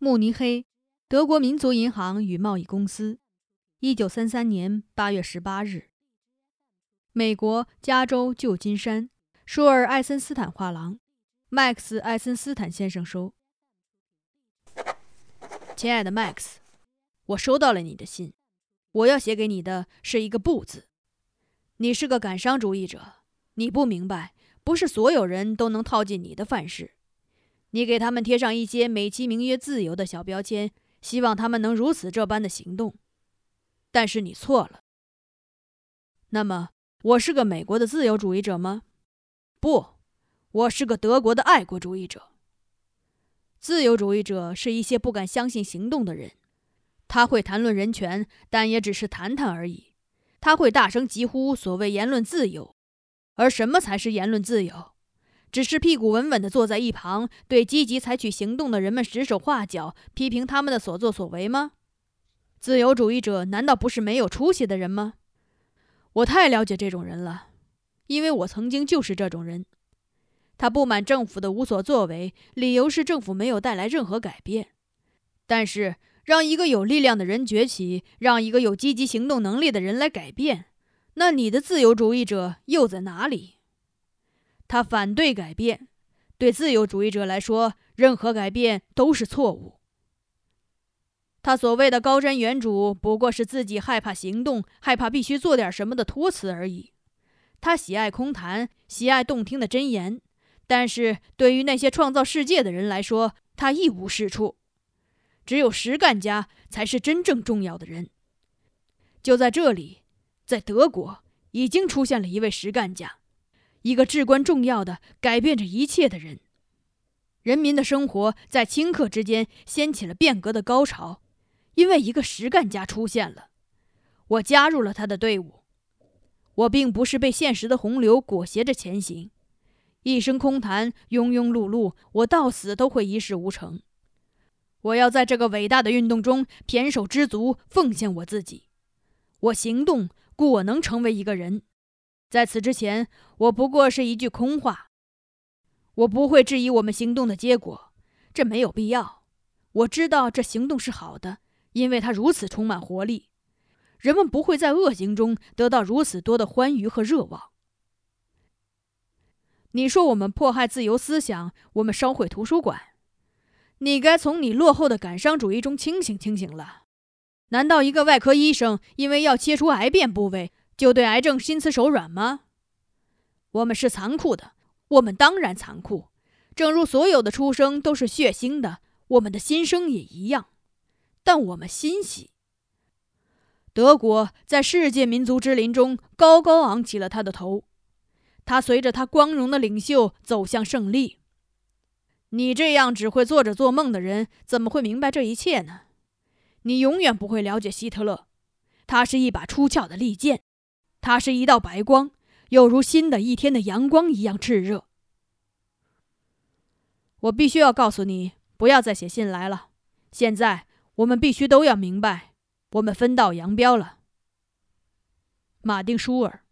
慕尼黑，德国民族银行与贸易公司，一九三三年八月十八日。美国加州旧金山，舒尔·艾森斯坦画廊，麦克斯·艾森斯坦先生收。亲爱的麦克斯，我收到了你的信，我要写给你的是一个“不”字。你是个感伤主义者，你不明白，不是所有人都能套进你的范式。你给他们贴上一些美其名曰自由的小标签，希望他们能如此这般的行动，但是你错了。那么，我是个美国的自由主义者吗？不，我是个德国的爱国主义者。自由主义者是一些不敢相信行动的人，他会谈论人权，但也只是谈谈而已。他会大声疾呼所谓言论自由，而什么才是言论自由？只是屁股稳稳地坐在一旁，对积极采取行动的人们指手画脚，批评他们的所作所为吗？自由主义者难道不是没有出息的人吗？我太了解这种人了，因为我曾经就是这种人。他不满政府的无所作为，理由是政府没有带来任何改变。但是，让一个有力量的人崛起，让一个有积极行动能力的人来改变，那你的自由主义者又在哪里？他反对改变，对自由主义者来说，任何改变都是错误。他所谓的高瞻远瞩，不过是自己害怕行动、害怕必须做点什么的托词而已。他喜爱空谈，喜爱动听的箴言，但是对于那些创造世界的人来说，他一无是处。只有实干家才是真正重要的人。就在这里，在德国，已经出现了一位实干家。一个至关重要的、改变着一切的人，人民的生活在顷刻之间掀起了变革的高潮，因为一个实干家出现了。我加入了他的队伍。我并不是被现实的洪流裹挟着前行，一生空谈，庸庸碌碌，我到死都会一事无成。我要在这个伟大的运动中胼手知足，奉献我自己。我行动，故我能成为一个人。在此之前，我不过是一句空话。我不会质疑我们行动的结果，这没有必要。我知道这行动是好的，因为它如此充满活力。人们不会在恶行中得到如此多的欢愉和热望。你说我们迫害自由思想，我们烧毁图书馆，你该从你落后的感伤主义中清醒清醒了。难道一个外科医生因为要切除癌变部位？就对癌症心慈手软吗？我们是残酷的，我们当然残酷。正如所有的出生都是血腥的，我们的心声也一样。但我们欣喜。德国在世界民族之林中高高昂起了他的头，他随着他光荣的领袖走向胜利。你这样只会做着做梦的人，怎么会明白这一切呢？你永远不会了解希特勒，他是一把出鞘的利剑。它是一道白光，又如新的一天的阳光一样炽热。我必须要告诉你，不要再写信来了。现在我们必须都要明白，我们分道扬镳了。马丁·舒尔。